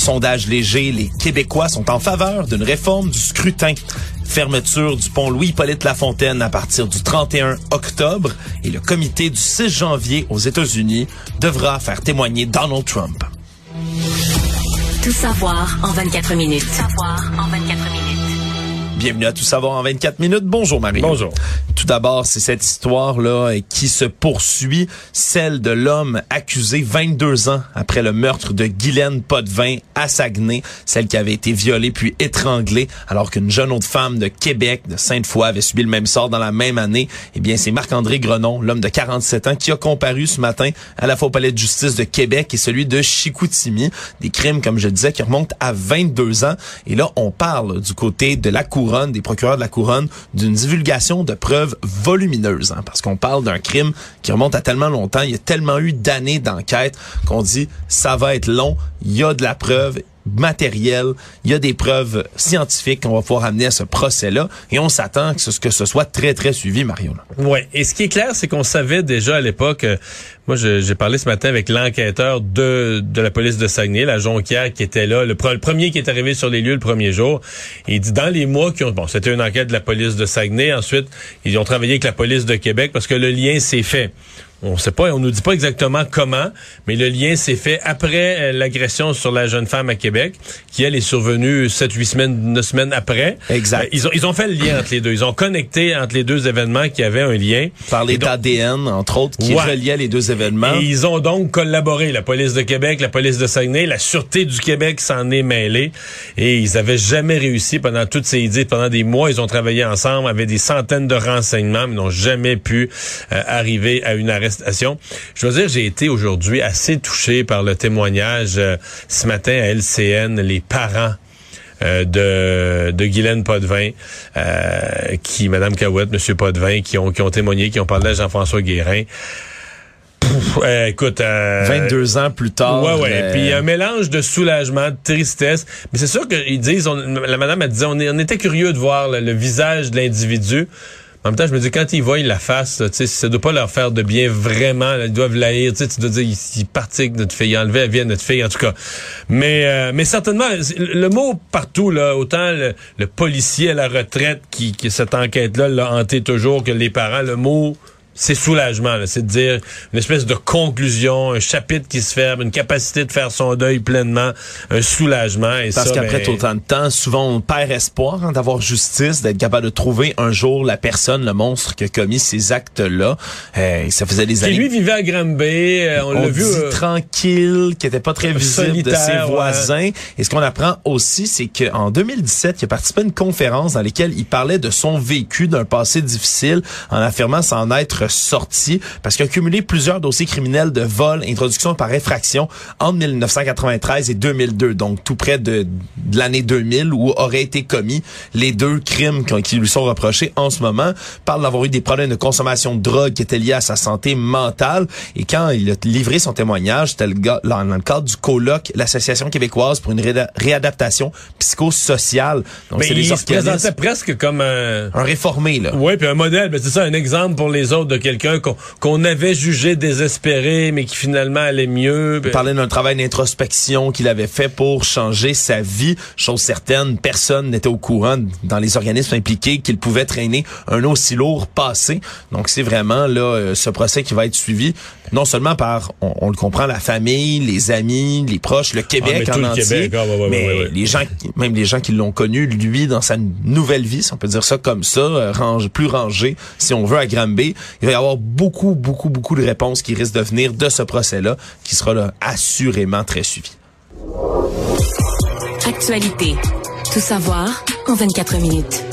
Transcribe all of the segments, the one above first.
Sondage léger, les Québécois sont en faveur d'une réforme du scrutin. Fermeture du pont Louis-Hippolyte Lafontaine à partir du 31 octobre et le comité du 6 janvier aux États-Unis devra faire témoigner Donald Trump. Tout savoir en 24 minutes. Tout savoir en 24 minutes. Bienvenue à Tout savoir en 24 minutes. Bonjour Marie. Bonjour. Tout d'abord, c'est cette histoire-là qui se poursuit, celle de l'homme accusé 22 ans après le meurtre de Guylaine Potvin à Saguenay, celle qui avait été violée puis étranglée alors qu'une jeune autre femme de Québec, de Sainte-Foy, avait subi le même sort dans la même année. Eh bien, c'est Marc-André Grenon, l'homme de 47 ans, qui a comparu ce matin à la fois au palais de justice de Québec et celui de Chicoutimi. Des crimes, comme je disais, qui remontent à 22 ans. Et là, on parle du côté de la des procureurs de la couronne, d'une divulgation de preuves volumineuse, hein, parce qu'on parle d'un crime qui remonte à tellement longtemps, il y a tellement eu d'années d'enquête qu'on dit ça va être long, il y a de la preuve, matériel, il y a des preuves scientifiques qu'on va pouvoir amener à ce procès-là et on s'attend que ce, que ce soit très, très suivi, Mario. Oui, et ce qui est clair, c'est qu'on savait déjà à l'époque, euh, moi j'ai parlé ce matin avec l'enquêteur de, de la police de Saguenay, la Jonquière, qui était là, le, premier qui est arrivé sur les lieux le premier jour, il dit dans les mois qui ont... Bon, c'était une enquête de la police de Saguenay, ensuite ils ont travaillé avec la police de Québec parce que le lien s'est fait on sait pas, on nous dit pas exactement comment, mais le lien s'est fait après euh, l'agression sur la jeune femme à Québec, qui elle est survenue sept, huit semaines, neuf semaines après. Exact. Euh, ils ont ils ont fait le lien entre les deux. Ils ont connecté entre les deux événements qui avaient un lien. Par les d'ADN, entre autres, qui Ouais. reliaient les deux événements. Et ils ont donc collaboré, la police de Québec, la police de Saguenay, la sûreté du Québec s'en est mêlée. Et ils avaient jamais réussi pendant toutes ces idées, pendant des mois, ils ont travaillé ensemble, avaient des centaines de renseignements, mais n'ont jamais pu euh, arriver à une arrestation. Je dois dire, j'ai été aujourd'hui assez touché par le témoignage euh, ce matin à LCN, les parents euh, de, de Guylaine Potvin, euh, qui, Madame Cahouette, Monsieur Potvin, qui ont, qui ont témoigné, qui ont parlé à Jean-François Guérin. Pff, euh, écoute, euh, 22 ans plus tard. Ouais, ouais. euh, Puis a un mélange de soulagement, de tristesse. Mais c'est sûr qu'ils disent, on- la madame, elle disait, on, on était curieux de voir le visage de l'individu. En même temps, je me dis, quand ils voient la face, là, ça doit pas leur faire de bien vraiment. là, ils doivent l'haïr. Tu dois dire, il, il partit avec notre fille, il a enlevé la vie à notre fille, en tout cas. Mais, euh, mais certainement, le mot partout, là, autant le, le policier à la retraite qui, qui cette enquête-là l'a hanté toujours que les parents, le mot c'est soulagement, c'est de dire une espèce de conclusion, un chapitre qui se ferme, une capacité de faire son deuil pleinement, un soulagement. Et Parce qu'après ben, autant de temps, souvent on perd espoir hein, d'avoir justice, d'être capable de trouver un jour la personne, le monstre qui a commis ces actes-là. Euh, ça faisait des Qui années. lui vivait à Granby, euh, on, on l'a vu. euh, tranquille, qui était pas très visible de ses ouais. voisins. Et ce qu'on apprend aussi, c'est qu'en 2017, il a participé à une conférence dans laquelle il parlait de son vécu, d'un passé difficile, en affirmant s'en être sorti, parce qu'il a cumulé plusieurs dossiers criminels de vol, introduction par effraction entre 1993 et 2002, donc tout près de, de l'année 2000 où auraient été commis les deux crimes qui, qui lui sont reprochés en ce moment. Parle d'avoir eu des problèmes de consommation de drogue qui étaient liés à sa santé mentale. Et quand il a livré son témoignage, c'était dans le cadre du colloque, l'Association québécoise pour une réadaptation psychosociale. Donc, mais c'est il des se présentait presque comme un... un réformé, là. Oui, puis un modèle, ben c'est ça, un exemple pour les autres de quelqu'un qu'on avait jugé désespéré, mais qui finalement allait mieux. Il Ben, parlait d'un travail d'introspection qu'il avait fait pour changer sa vie. Chose certaine, personne n'était au courant dans les organismes impliqués qu'il pouvait traîner un aussi lourd passé. Donc c'est vraiment là euh, ce procès qui va être suivi non seulement par, on, on le comprend, la famille, les amis, les proches, le Québec mais tout en le entier, Québec, ah, ouais, ouais, mais ouais, les gens, même les gens qui l'ont connu, lui dans sa nouvelle vie, si on peut dire ça comme ça, euh, range, plus rangé, si on veut à Granby, il va y avoir beaucoup, beaucoup, beaucoup de réponses qui risquent de venir de ce procès-là, qui sera là assurément très suivi. Actualité. Tout savoir en 24 minutes.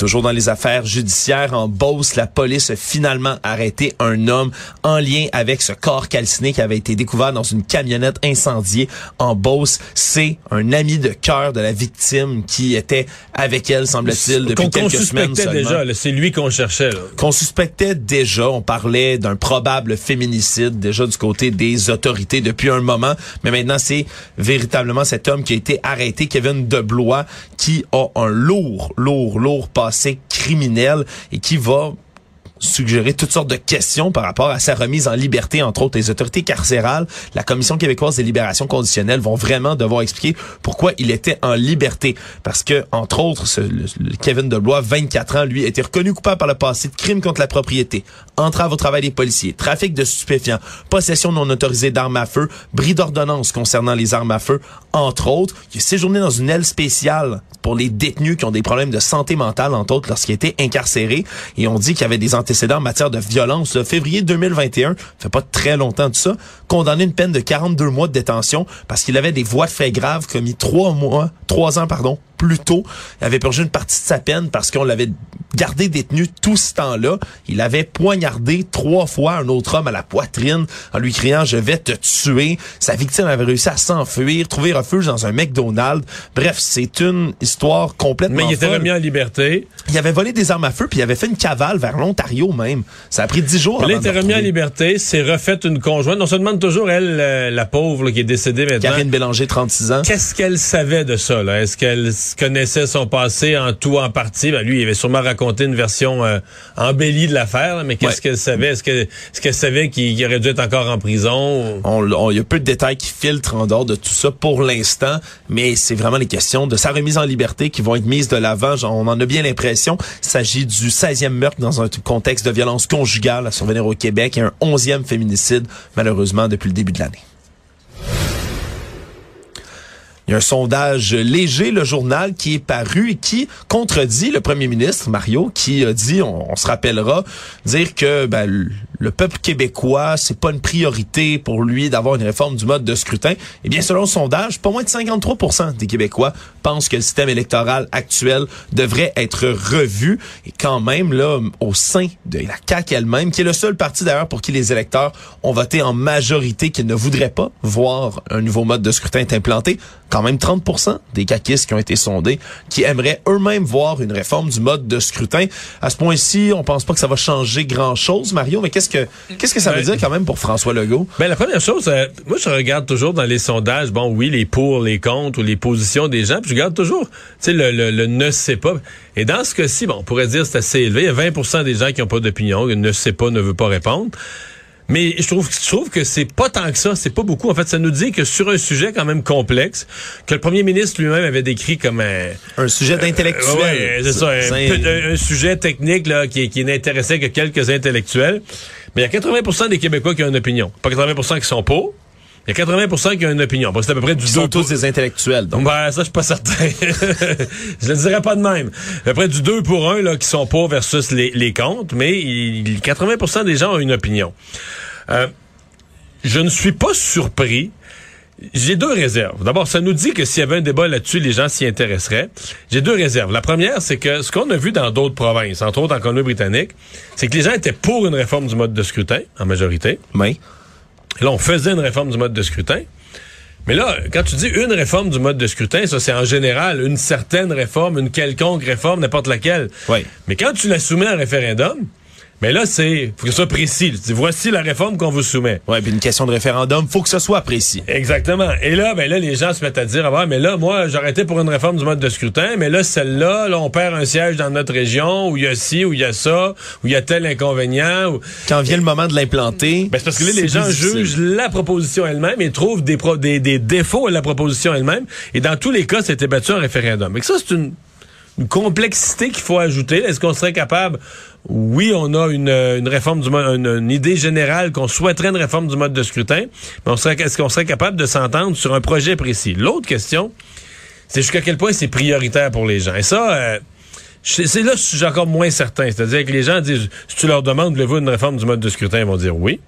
Toujours dans les affaires judiciaires en Beauce, la police a finalement arrêté un homme en lien avec ce corps calciné qui avait été découvert dans une camionnette incendiée en Beauce. C'est un ami de cœur de la victime qui était avec elle, semble-t-il, depuis qu'on quelques semaines suspectait seulement. déjà, c'est lui qu'on cherchait. Qu'on suspectait déjà. On parlait d'un probable féminicide déjà du côté des autorités depuis un moment. Mais maintenant, c'est véritablement cet homme qui a été arrêté, Kevin Deblois, qui a un lourd, lourd, lourd passé criminel et qui va suggérer toutes sortes de questions par rapport à sa remise en liberté, entre autres les autorités carcérales, la Commission québécoise des libérations conditionnelles vont vraiment devoir expliquer pourquoi il était en liberté. Parce que, entre autres, Kevin Deblois, 24 ans, lui, a été reconnu coupable par le passé de crimes contre la propriété, entrave au travail des policiers, trafic de stupéfiants, possession non autorisée d'armes à feu, bris d'ordonnance concernant les armes à feu, entre autres. Il a séjourné dans une aile spéciale pour les détenus qui ont des problèmes de santé mentale, entre autres, lorsqu'il était incarcéré. Et on dit qu'il avait des antécédents en matière de violence. Là, février 2021, ça fait pas très longtemps de ça, condamné une peine de 42 mois de détention parce qu'il avait des voies de fait graves commis trois mois, trois ans, pardon, plus tôt. Il avait purgé une partie de sa peine parce qu'on l'avait gardé détenu tout ce temps-là. Il avait poignardé trois fois un autre homme à la poitrine en lui criant « Je vais te tuer ». Sa victime avait réussi à s'enfuir, trouver refuge dans un McDonald's. Bref, c'est une histoire complètement Mais il était folle. remis en liberté. Il avait volé des armes à feu, puis il avait fait une cavale vers l'Ontario même. Ça a pris dix jours. Là, il était remis en liberté, s'est refait une conjointe. On se demande toujours, elle, euh, la pauvre, là, qui est décédée maintenant. Karine Bélanger, 36 ans. Qu'est-ce qu'elle savait de ça? là? Est-ce qu'elle connaissait son passé en tout, en partie? Ben, lui, il avait sûrement raconté une version euh, embellie de l'affaire, mais qu'est-ce Ouais. qu'elle savait? Est-ce que- est-ce qu'elle savait qu'il aurait dû être encore en prison? On, on- il y a peu de détails qui filtrent en dehors de tout ça pour l'instant, mais c'est vraiment les questions de sa remise en liberté qui vont être mises de l'avant. On en a bien l'impression. Il s'agit du 16e meurtre dans un contexte de violence conjugale à survenir au Québec et un 11e féminicide, malheureusement, depuis le début de l'année. Il y a un sondage léger, le journal, qui est paru et qui contredit le premier ministre, Mario, qui a dit, on, se rappellera, dire que ben, le- le peuple québécois, c'est pas une priorité pour lui d'avoir une réforme du mode de scrutin. Eh bien, selon le sondage, pas moins de 53% des Québécois pensent que le système électoral actuel devrait être revu. Et quand même, là, au sein de la CAQ elle-même, qui est le seul parti d'ailleurs pour qui les électeurs ont voté en majorité qu'ils ne voudraient pas voir un nouveau mode de scrutin être implanté, quand même 30% des caquistes qui ont été sondés qui aimeraient eux-mêmes voir une réforme du mode de scrutin. À ce point-ci, on pense pas que ça va changer grand-chose, Mario, mais qu'est-ce que qu'est-ce que ça veut dire quand même pour François Legault? Ben, la première chose, euh, moi, je regarde toujours dans les sondages, bon, oui, les pour, les contre ou les positions des gens, puis je regarde toujours, tu sais, le, le, le ne sait pas. Et dans ce cas-ci, bon, on pourrait dire que c'est assez élevé. Il y a 20% des gens qui n'ont pas d'opinion, ne sait pas, ne veut pas répondre. Mais je trouve, je trouve que c'est pas tant que ça, c'est pas beaucoup. En fait, ça nous dit que sur un sujet quand même complexe, que le premier ministre lui-même avait décrit comme un, Un sujet d'intellectuel. Ouais, ouais, c'est ça, un- un sujet technique là, qui, qui n'intéressait que quelques intellectuels. Mais il y a 80% des Québécois qui ont une opinion. Pas 80% qui sont pour. Il y a 80% qui ont une opinion. Bon, c'est à peu près du Ils sont 2 tous des intellectuels. Donc, Ben, ça, je suis pas certain. je le dirais pas de même. À peu près du 2 pour 1 là, qui sont pour versus les, les contre, mais il- 80% des gens ont une opinion. Euh, je ne suis pas surpris. J'ai deux réserves. D'abord, ça nous dit que s'il y avait un débat là-dessus, les gens s'y intéresseraient. J'ai deux réserves. La première, c'est que ce qu'on a vu dans d'autres provinces, entre autres en Colombie-Britannique, c'est que les gens étaient pour une réforme du mode de scrutin, en majorité. mais, Et là, on faisait une réforme du mode de scrutin. Mais là, quand tu dis une réforme du mode de scrutin, ça c'est en général une certaine réforme, une quelconque réforme, n'importe laquelle. Oui. Mais quand tu la soumets à un référendum, mais là, c'est faut que ce soit précis. Tu dis, voici la réforme qu'on vous soumet. ouais, puis une question de référendum, faut que ce soit précis. Exactement. Et là, ben là, les gens se mettent à dire, ah mais là, moi, j'aurais été pour une réforme du mode de scrutin, mais là, celle-là, là, on perd un siège dans notre région, où il y a ci, où il y a ça, où il y a tel inconvénient. Où... Quand vient le moment de l'implanter, Ben, c'est parce que là, les gens difficile. jugent la proposition elle-même et trouvent des, pro- des, des défauts à la proposition elle-même. Et dans tous les cas, c'était battu en référendum. Et que ça, c'est une, une complexité qu'il faut ajouter. Est-ce qu'on serait capable... Oui, on a une, euh, une réforme du mode, une, idée générale qu'on souhaiterait une réforme du mode de scrutin, mais on serait, est-ce qu'on serait capable de s'entendre sur un projet précis? L'autre question, c'est jusqu'à quel point c'est prioritaire pour les gens. Et ça, euh, c'est là que je suis encore moins certain. C'est-à-dire que les gens disent, si tu leur demandes, voulez-vous une réforme du mode de scrutin, ils vont dire oui.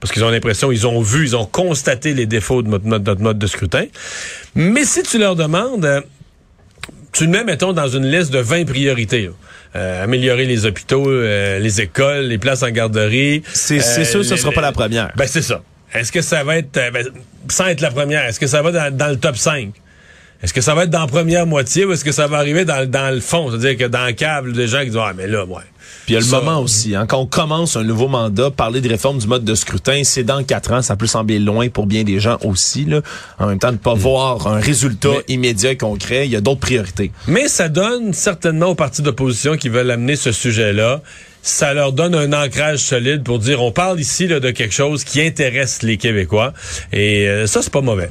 Parce qu'ils ont l'impression, ils ont vu, ils ont constaté les défauts de notre mode de scrutin. Mais si tu leur demandes, euh, tu le mets, mettons, dans une liste de 20 priorités. Euh, améliorer les hôpitaux, euh, les écoles, les places en garderie. C'est c'est Euh, sûr, ce les- sera pas la première. Ben, c'est ça. Est-ce que ça va être, euh, ben, sans être la première, est-ce que ça va dans, dans le top 5? Est-ce que ça va être dans la première moitié ou est-ce que ça va arriver dans, dans le fond? C'est-à-dire que dans le câble, des gens qui disent, ah, mais là, ouais. Puis il y a le Ça- moment aussi, hein, quand on commence un nouveau mandat, parler de réforme du mode de scrutin, c'est dans quatre ans, ça peut sembler loin pour bien des gens aussi. Là. En même temps, de pas voir un résultat Mm. Mais- immédiat et concret, il y a d'autres priorités. Mais ça donne certainement aux partis d'opposition qui veulent amener ce sujet-là, ça leur donne un ancrage solide pour dire on parle ici là, de quelque chose qui intéresse les Québécois. Et euh, ça, c'est pas mauvais.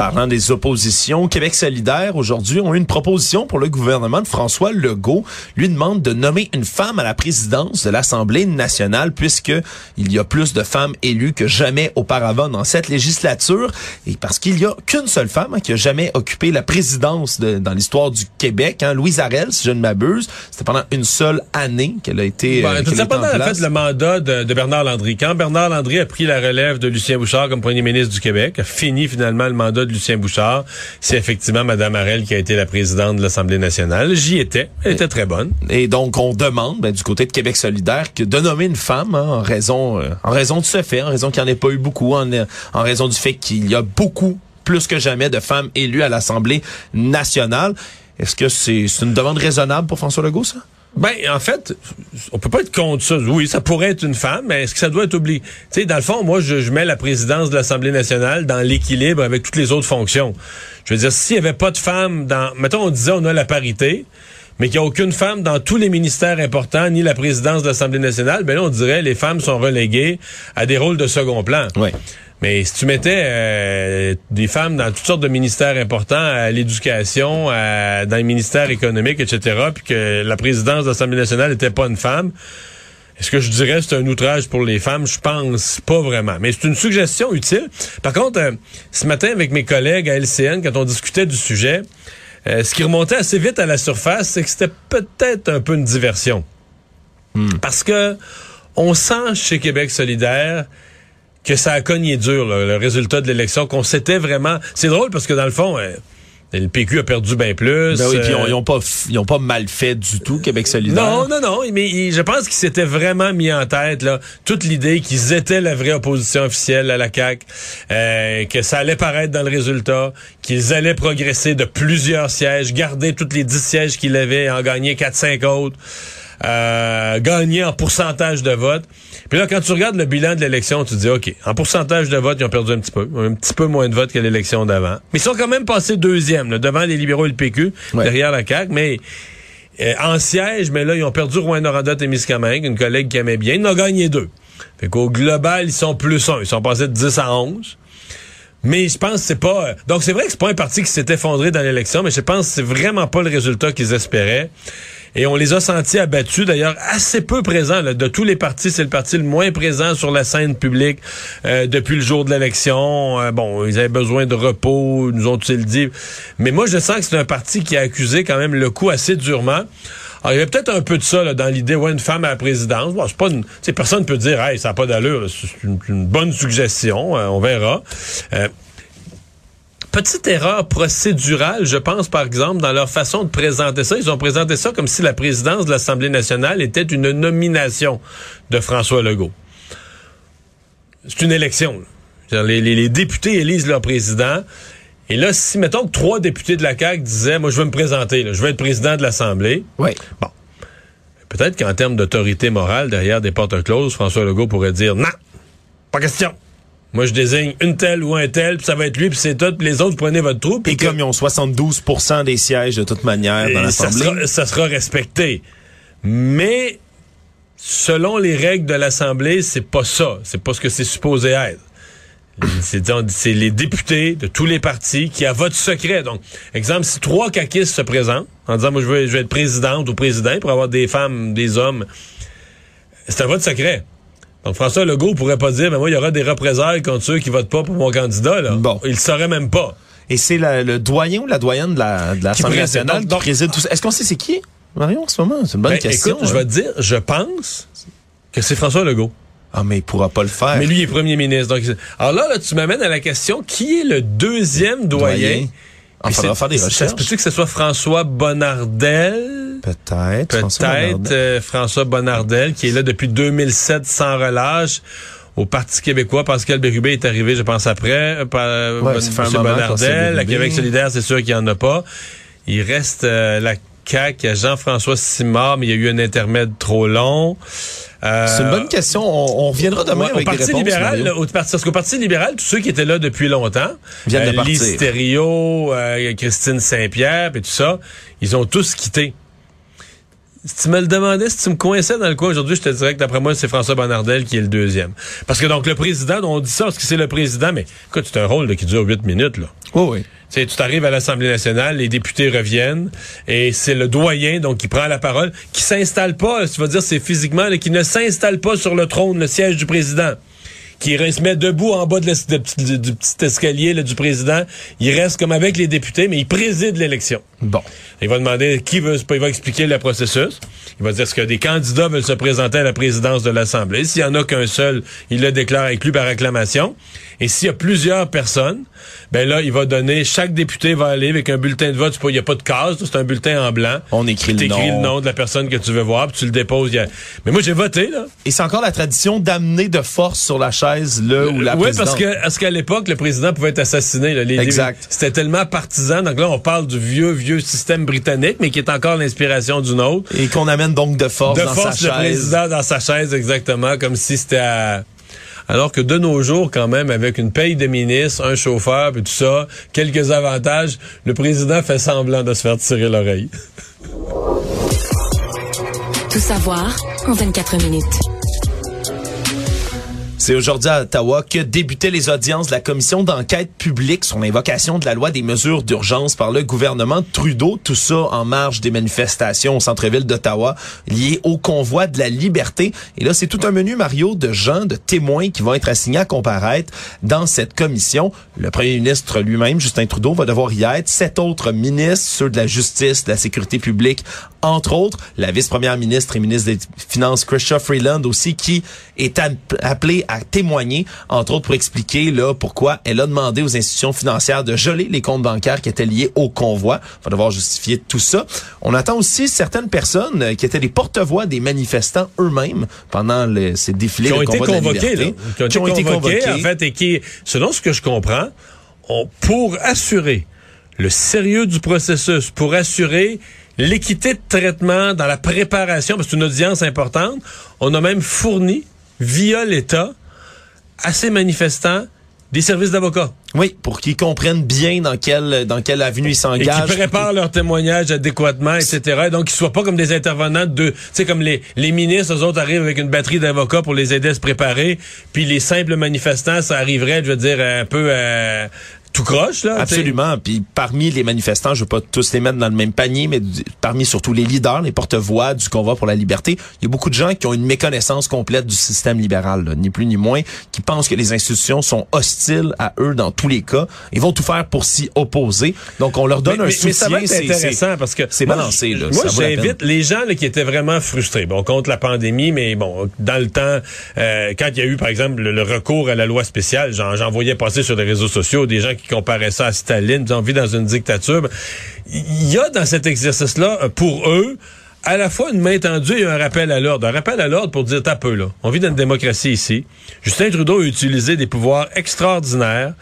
Parlant des oppositions, Québec solidaire, aujourd'hui, ont eu une proposition pour le gouvernement de François Legault. Lui demande de nommer une femme à la présidence de l'Assemblée nationale puisque il y a plus de femmes élues que jamais auparavant dans cette législature et parce qu'il y a qu'une seule femme hein, qui a jamais occupé la présidence de- dans l'histoire du Québec, hein, Louise Arel, si je ne m'abuse. C'était pendant une seule année qu'elle a été, euh, Bon, était en simplement, en place. fait, le mandat de, de Bernard Landry. Quand Bernard Landry a pris la relève de Lucien Bouchard comme premier ministre du Québec, a fini finalement le mandat de Lucien Bouchard, c'est effectivement Mme Arel qui a été la présidente de l'Assemblée nationale. J'y étais. Elle était très bonne. Et donc, on demande, ben, du côté de Québec solidaire, de nommer une femme hein, en raison euh, en raison de ce fait, en raison qu'il n'y en ait pas eu beaucoup, en, en raison du fait qu'il y a beaucoup, plus que jamais, de femmes élues à l'Assemblée nationale. Est-ce que c'est c'est une demande raisonnable pour François Legault, ça? Ben, en fait, on peut pas être contre ça. Oui, ça pourrait être une femme, mais est-ce que ça doit être oublié? Tu sais, dans le fond, moi, je, je mets la présidence de l'Assemblée nationale dans l'équilibre avec toutes les autres fonctions. Je veux dire, s'il y avait pas de femmes dans... Mettons, on disait on a la parité, mais qu'il n'y a aucune femme dans tous les ministères importants, ni la présidence de l'Assemblée nationale, ben là, on dirait les femmes sont reléguées à des rôles de second plan. Oui. Mais si tu mettais euh, des femmes dans toutes sortes de ministères importants, à l'éducation, dans les ministères économiques, etc., puis que la présidence de l'Assemblée nationale n'était pas une femme, est-ce que je dirais que c'est un outrage pour les femmes? Je pense pas vraiment. Mais c'est une suggestion utile. Par contre, euh, ce matin, avec mes collègues à LCN, quand on discutait du sujet, euh, ce qui remontait assez vite à la surface, c'est que c'était peut-être un peu une diversion. Parce que on sent chez Québec solidaire que ça a cogné dur, là, le résultat de l'élection, qu'on s'était vraiment... C'est drôle parce que dans le fond, euh, le PQ a perdu bien plus. Ben oui, puis euh, ils ont pas f- ils ont pas mal fait du tout, Québec solidaire. non, non, non, mais il- je pense qu'ils s'étaient vraiment mis en tête là, toute l'idée qu'ils étaient la vraie opposition officielle à la CAQ, euh, que ça allait paraître dans le résultat, qu'ils allaient progresser de plusieurs sièges, garder tous les 10 sièges qu'ils avaient, et en gagner 4-5 autres, euh, gagner en pourcentage de vote. Puis là, quand tu regardes le bilan de l'élection, tu te dis, OK, en pourcentage de vote, ils ont perdu un petit peu, un petit peu moins de votes que l'élection d'avant. Mais ils sont quand même passés deuxième, là, devant les libéraux et le PQ, Ouais. derrière la CAQ, mais... Euh, en siège, mais là, ils ont perdu Rouen-Noranda et Miscamingue, une collègue qui aimait bien. Ils en ont gagné deux. Fait qu'au global, ils sont plus un. Ils sont passés de 10 à 11. Mais je pense que c'est pas... euh, Donc, c'est vrai que c'est pas un parti qui s'est effondré dans l'élection, mais je pense que c'est vraiment pas le résultat qu'ils espéraient. Et on les a sentis abattus, d'ailleurs, assez peu présents. De tous les partis, c'est le parti le moins présent sur la scène publique euh, depuis le jour de l'élection. Euh, bon, ils avaient besoin de repos, nous ont-ils dit. Mais moi, je sens que c'est un parti qui a accusé quand même le coup assez durement. Il y avait peut-être un peu de ça dans l'idée, ouais, une femme à la présidence. Bon, c'est pas une, personne ne peut dire, hey, ça n'a pas d'allure. C'est une, une bonne suggestion. euh, on verra. Petite erreur procédurale, je pense, par exemple, dans leur façon de présenter ça. Ils ont présenté ça comme si la présidence de l'Assemblée nationale était une nomination de François Legault. C'est une élection. Les, les- les députés élisent leur président. Et là, si, mettons que trois députés de la CAQ disaient, moi, je veux me présenter, là, je veux être président de l'Assemblée. Oui. Bon. Peut-être qu'en termes d'autorité morale, derrière des portes closes, François Legault pourrait dire, non, pas question. Moi, je désigne une telle ou un tel, puis ça va être lui, puis c'est tout, puis les autres, prenez votre trou. puis Et que- comme ils ont 72% des sièges de toute manière dans et ça, l'Assemblée. sera, ça sera respecté. Mais selon les règles de l'Assemblée, c'est pas ça. C'est pas ce que c'est supposé être. C'est les députés de tous les partis qui, à vote secret, donc, exemple, si trois caquistes se présentent en disant, moi, je veux, je veux être présidente ou président pour avoir des femmes, des hommes, c'est un vote secret. Donc, François Legault pourrait pas dire, mais moi, il y aura des représailles contre ceux qui votent pas pour mon candidat, là. Bon. Il le saurait même pas. Et c'est le doyen ou la doyenne de la- de l'Assemblée nationale Donc- qui préside tout ça. Est-ce qu'on sait c'est qui, Marion, en ce moment? C'est une bonne Ben, question. Écoute, je hein. vais te dire, je pense que c'est François Legault. Ah, mais il pourra pas le faire. Mais lui, il est premier ministre. Donc, alors là, là tu m'amènes à la question, qui est le deuxième doyen? Doyen. Ah, Puis faudra faire des ça se recherches. peut-tu que ce soit François Bonnardel? Peut-être. François Peut-être Bonnardel. euh, François Bonnardel, qui est là depuis 2007 sans relâche au Parti québécois. Pascal Bérubé est arrivé, je pense, après. euh, par, euh, Ouais, Bon- Pascal Bonnardel. La Bérubé. Québec solidaire, c'est sûr qu'il n'y en a pas. Il reste euh, la CAQ, il y a Jean-François Simard, mais il y a eu un intermède trop long. Euh, C'est une bonne question. On, on reviendra demain Ouais, au avec des Parti réponses. libéral, là, au parce qu'au Parti libéral, tous ceux qui étaient là depuis longtemps, Viennent de euh, partir. Lise Thériault, euh, Christine Saint-Pierre, et tout ça, ils ont tous quitté. Si tu me le demandais, si tu me coinçais dans le coin aujourd'hui, je te dirais que d'après moi, c'est François Bonnardel qui est le deuxième. Parce que donc le président, on dit ça parce que c'est le président, mais écoute, c'est un rôle là, qui dure huit minutes. Là. Oui, oui. Tu t'arrives à l'Assemblée nationale, les députés reviennent, et c'est le doyen, donc, qui prend la parole, qui s'installe pas, tu vas dire, c'est physiquement, là, qui ne s'installe pas sur le trône, le siège du président. Qui se met debout en bas de petit- du, petit escalier là, du président. Il reste comme avec les députés, mais il préside l'élection. Bon. Il va demander qui veut, il va expliquer le processus. Il va dire ce que des candidats veulent se présenter à la présidence de l'Assemblée. S'il y en a qu'un seul, il le déclare avec lui par acclamation. Et s'il y a plusieurs personnes, ben là, il va donner, chaque député va aller avec un bulletin de vote. Il n'y a pas de case, c'est un bulletin en blanc. On écrit le nom. le nom de la personne que tu veux voir, puis tu le déposes. A- Mais moi, j'ai voté, là. Et c'est encore la tradition d'amener de force sur la chaise le ou la oui, présidente. parce que parce qu'à l'époque, le président pouvait être assassiné. Là, les, Exact. C'était tellement partisan. Donc là, on parle du vieux, vieux système britannique, mais qui est encore l'inspiration du nôtre. Et qu'on amène donc de force de dans force sa le chaise. président dans sa chaise exactement comme si c'était à... alors que de nos jours quand même avec une paye de ministre un chauffeur et tout ça quelques avantages le président fait semblant de se faire tirer l'oreille Tout savoir en 24 minutes. C'est aujourd'hui à Ottawa que débutaient les audiences de la commission d'enquête publique sur l'invocation de la loi des mesures d'urgence par le gouvernement Trudeau. Tout ça en marge des manifestations au centre-ville d'Ottawa liées au convoi de la liberté. Et là, c'est tout un menu, Mario, de gens, de témoins qui vont être assignés à comparaître dans cette commission. Le premier ministre lui-même, Justin Trudeau, va devoir y être. Sept autres ministres, ceux de la justice, de la sécurité publique, entre autres. La vice-première ministre et ministre des Finances, Christophe Freeland aussi, qui est app- appelée à témoigner, entre autres pour expliquer là pourquoi elle a demandé aux institutions financières de geler les comptes bancaires qui étaient liés au convoi. Il va devoir justifier tout ça. On attend aussi certaines personnes euh, qui étaient les porte-voix des manifestants eux-mêmes pendant ces défilés qui ont été convoqués là, liberté. qui ont été convoqués, en fait et qui selon ce que je comprends on, pour assurer le sérieux du processus pour assurer l'équité de traitement dans la préparation parce que c'est une audience importante on a même fourni via l'État à ces manifestants des services d'avocats Oui, pour qu'ils comprennent bien dans quelle dans quelle avenue ils et s'engagent. qui préparent leur témoignage adéquatement, etc. Et donc, qu'ils soient pas comme des intervenants de, tu sais, comme les, les ministres, eux autres arrivent avec une batterie d'avocats pour les aider à se préparer, puis les simples manifestants, ça arriverait, je veux dire, un peu euh, tout croche, là. Absolument. Puis parmi les manifestants, je veux pas tous les mettre dans le même panier, mais parmi surtout les leaders, les porte-voix du convoi pour la liberté, il y a beaucoup de gens qui ont une méconnaissance complète du système libéral, là, ni plus ni moins, qui pensent que les institutions sont hostiles à eux dans tous les cas. Ils vont tout faire pour s'y opposer. Donc on leur donne mais, un mais- soutien. mais ça va être c'est- intéressant c'est- parce que c'est balancé. Là, Moi, j'invite les gens là, qui étaient vraiment frustrés. Bon, contre la pandémie, mais bon, dans le temps, euh, quand il y a eu, par exemple, le, le recours à la loi spéciale, j'en, j'en voyais passer sur les réseaux sociaux des gens qui comparaient ça à Staline, on vit dans une dictature. Il y a dans cet exercice-là, pour eux, à la fois une main tendue et un rappel à l'ordre. Un rappel à l'ordre pour dire, t'as peu, là. On vit dans une démocratie ici. Justin Trudeau a utilisé des pouvoirs extraordinaires.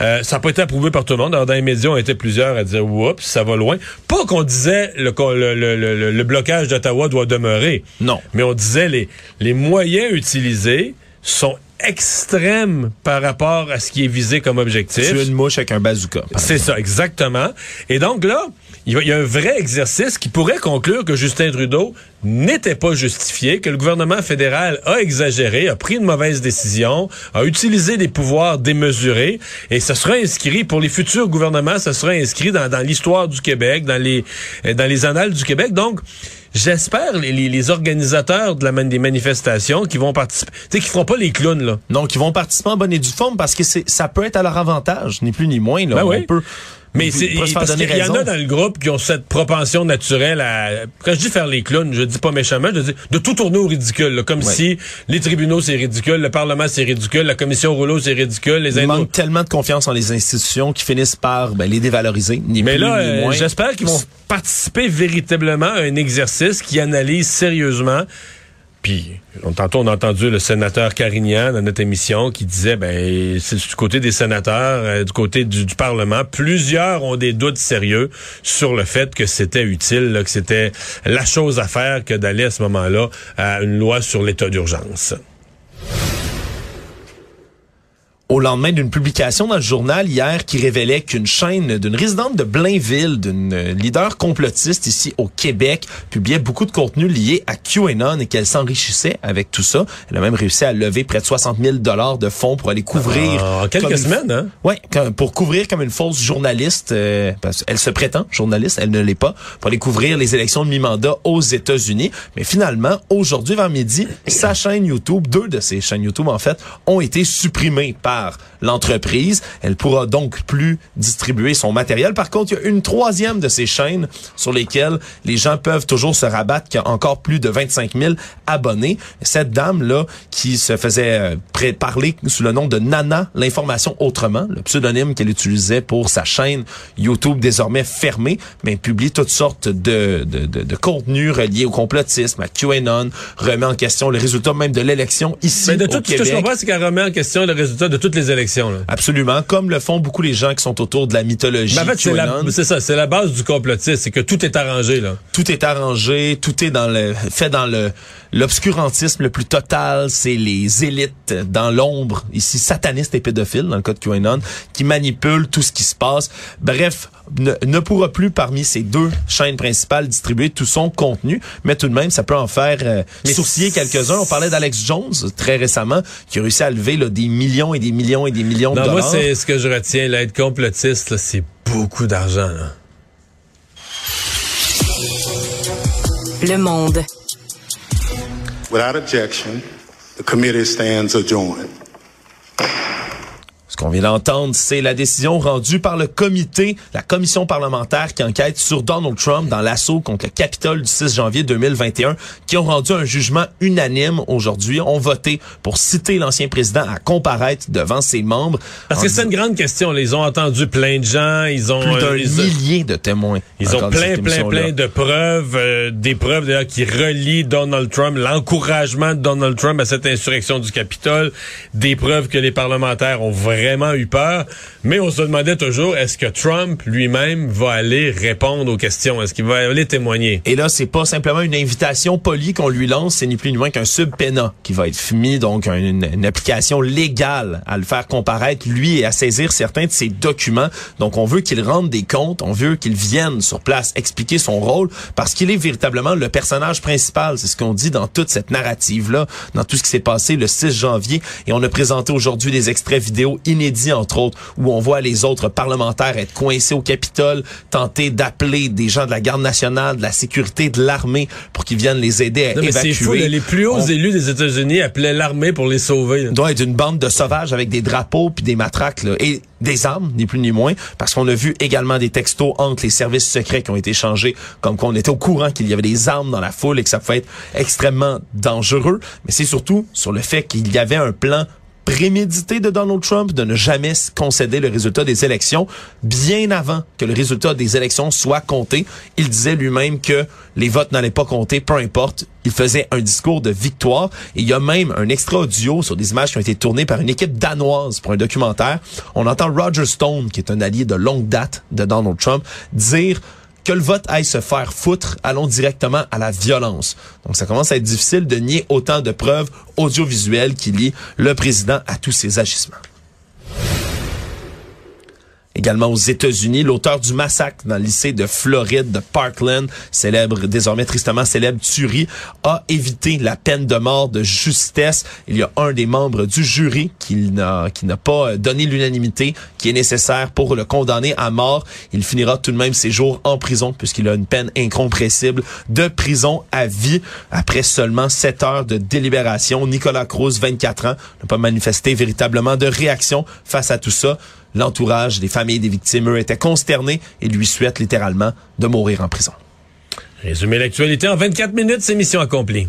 Euh, ça n'a pas été approuvé par tout le monde. Alors, dans les médias, on était plusieurs à dire, oups, ça va loin. Pas qu'on disait le, le, le, le- le blocage d'Ottawa doit demeurer. Non. Mais on disait les, les moyens utilisés sont extrêmes par rapport à ce qui est visé comme objectif. Tuer une mouche avec un bazooka. C'est ça, exactement. Et donc là, il y, a- il y a un vrai exercice qui pourrait conclure que Justin Trudeau n'était pas justifié, que le gouvernement fédéral a exagéré, a pris une mauvaise décision, a utilisé des pouvoirs démesurés, et ça sera inscrit pour les futurs gouvernements, ça sera inscrit dans, dans l'histoire du Québec, dans les dans les annales du Québec. Donc, j'espère les, les, les organisateurs de la man- des manifestations qui vont participer, tu sais, qui feront pas les clowns là. Donc, ils vont participer en bonne et due forme parce que c'est, ça peut être à leur avantage, ni plus ni moins. Là. Ben On oui. peut, Mais c'est qu'il y en a dans le groupe qui ont cette propension naturelle à quand je dis faire les clowns, je dis pas méchamment, je dis de tout tourner au ridicule, là, comme Ouais. si les tribunaux c'est ridicule, le parlement c'est ridicule, la commission rouleau c'est ridicule, les Ils indos- manquent tellement de confiance en les institutions qu'ils finissent par ben, les dévaloriser, ni Mais plus là, euh, j'espère qu'ils vont participer véritablement à un exercice qui analyse sérieusement. Puis, tantôt, on a entendu le sénateur Carignan dans notre émission qui disait, ben, c'est du côté des sénateurs, euh, du côté du, Parlement, plusieurs ont des doutes sérieux sur le fait que c'était utile, que c'était la chose à faire que d'aller à ce moment-là à une loi sur l'état d'urgence. Au lendemain d'une publication dans le journal hier qui révélait qu'une chaîne d'une résidente de Blainville, d'une euh, leader complotiste ici au Québec, publiait beaucoup de contenu lié à QAnon et qu'elle s'enrichissait avec tout ça. Elle a même réussi à lever près de 60 000 dollars de fonds pour aller couvrir... En quelques semaines, hein? Comme- pour couvrir comme une fausse journaliste, euh, parce qu'elle se prétend journaliste, elle ne l'est pas, pour aller couvrir les élections de mi-mandat aux États-Unis. Mais finalement, aujourd'hui vers midi, sa chaîne YouTube, deux de ses chaînes YouTube en fait, ont été supprimées par par l'entreprise. Elle pourra donc plus distribuer son matériel. Par contre, il y a une troisième de ces chaînes sur lesquelles les gens peuvent toujours se rabattre, qui a encore plus de 25 000 abonnés. Cette dame-là, qui se faisait euh, parler sous le nom de Nana, l'information autrement, le pseudonyme qu'elle utilisait pour sa chaîne YouTube désormais fermée, mais publie toutes sortes de, de, de, de contenus reliés au complotisme, à QAnon, remet en question le résultat même de l'élection ici Mais de au tout, ce que je Québec. comprends, c'est qu'elle remet en question le résultat de toutes les élections, là. Absolument, comme le font beaucoup les gens qui sont autour de la mythologie Mais en fait, c'est la- c'est ça, c'est la base du complotisme, c'est que tout est arrangé, là. tout est arrangé, tout est dans le fait dans le l'obscurantisme le plus total, c'est les élites dans l'ombre, ici satanistes et pédophiles dans le cas de QAnon, qui manipulent tout ce qui se passe. Bref, ne, ne pourra plus parmi ces deux chaînes principales distribuer tout son contenu, mais tout de même ça peut en faire euh, Mais sourciller quelques-uns. On parlait d'Alex Jones très récemment qui a réussi à lever là, des millions et des millions et des millions de Non, moi, dollars. c'est ce que je retiens, être complotiste, c'est beaucoup d'argent. Le Monde. Without objection, the committee stands adjourned. Ce qu'on vient d'entendre, c'est la décision rendue par le comité, la commission parlementaire qui enquête sur Donald Trump dans l'assaut contre le Capitole du 6 janvier 2021, qui ont rendu un jugement unanime aujourd'hui, ont voté pour citer l'ancien président à comparaître devant ses membres. Parce que c'est une grande question. Ils ont entendu plein de gens, ils ont... plus d'un euh, millier de témoins. Ils ont plein, plein, plein de preuves, euh, des preuves d'ailleurs qui relient Donald Trump, l'encouragement de Donald Trump à cette insurrection du Capitole, des preuves que les parlementaires ont vraiment eu peur. Mais on se demandait toujours, est-ce que Trump lui-même va aller répondre aux questions? Est-ce qu'il va aller témoigner? Et là, c'est pas simplement une invitation polie qu'on lui lance, c'est ni plus ni moins qu'un subpoena qui va être mis, donc une, une application légale à le faire comparaître, lui, et à saisir certains de ses documents. Donc, on veut qu'il rende des comptes, on veut qu'il vienne sur place expliquer son rôle, parce qu'il est véritablement le personnage principal. C'est ce qu'on dit dans toute cette narrative-là, dans tout ce qui s'est passé le 6 janvier. Et on a présenté aujourd'hui des extraits vidéo inédits, entre autres, où on voit les autres parlementaires être coincés au Capitole, tenter d'appeler des gens de la garde nationale, de la sécurité, de l'armée pour qu'ils viennent les aider à Non, évacuer. fou, là, les plus hauts On- élus des États-Unis appelaient l'armée pour les sauver. là. doit être une bande de sauvages avec des drapeaux puis des matraques là, et des armes, ni plus ni moins, parce qu'on a vu également des textos entre les services secrets qui ont été changés, comme qu'on était au courant qu'il y avait des armes dans la foule et que ça pouvait être extrêmement dangereux. Mais c'est surtout sur le fait qu'il y avait un plan prémédité de Donald Trump de ne jamais concéder le résultat des élections bien avant que le résultat des élections soit compté. Il disait lui-même que les votes n'allaient pas compter, peu importe. Il faisait un discours de victoire. Et il y a même un extra audio sur des images qui ont été tournées par une équipe danoise pour un documentaire. On entend Roger Stone, qui est un allié de longue date de Donald Trump, dire que le vote aille se faire foutre, allons directement à la violence. Donc ça commence à être difficile de nier autant de preuves audiovisuelles qui lient le président à tous ses agissements. Également aux États-Unis, l'auteur du massacre dans le lycée de Floride de Parkland, célèbre, désormais tristement célèbre tuerie, a évité la peine de mort de justesse. Il y a un des membres du jury qui n'a, qui n'a pas donné l'unanimité qui est nécessaire pour le condamner à mort. Il finira tout de même ses jours en prison puisqu'il a une peine incompressible de prison à vie après seulement sept heures de délibération. Nicolas Cruz, 24 ans, n'a pas manifesté véritablement de réaction face à tout ça. L'entourage des familles des victimes, eux, étaient consternés et lui souhaitent littéralement de mourir en prison. Résumer l'actualité en 24 minutes, c'est mission accomplie.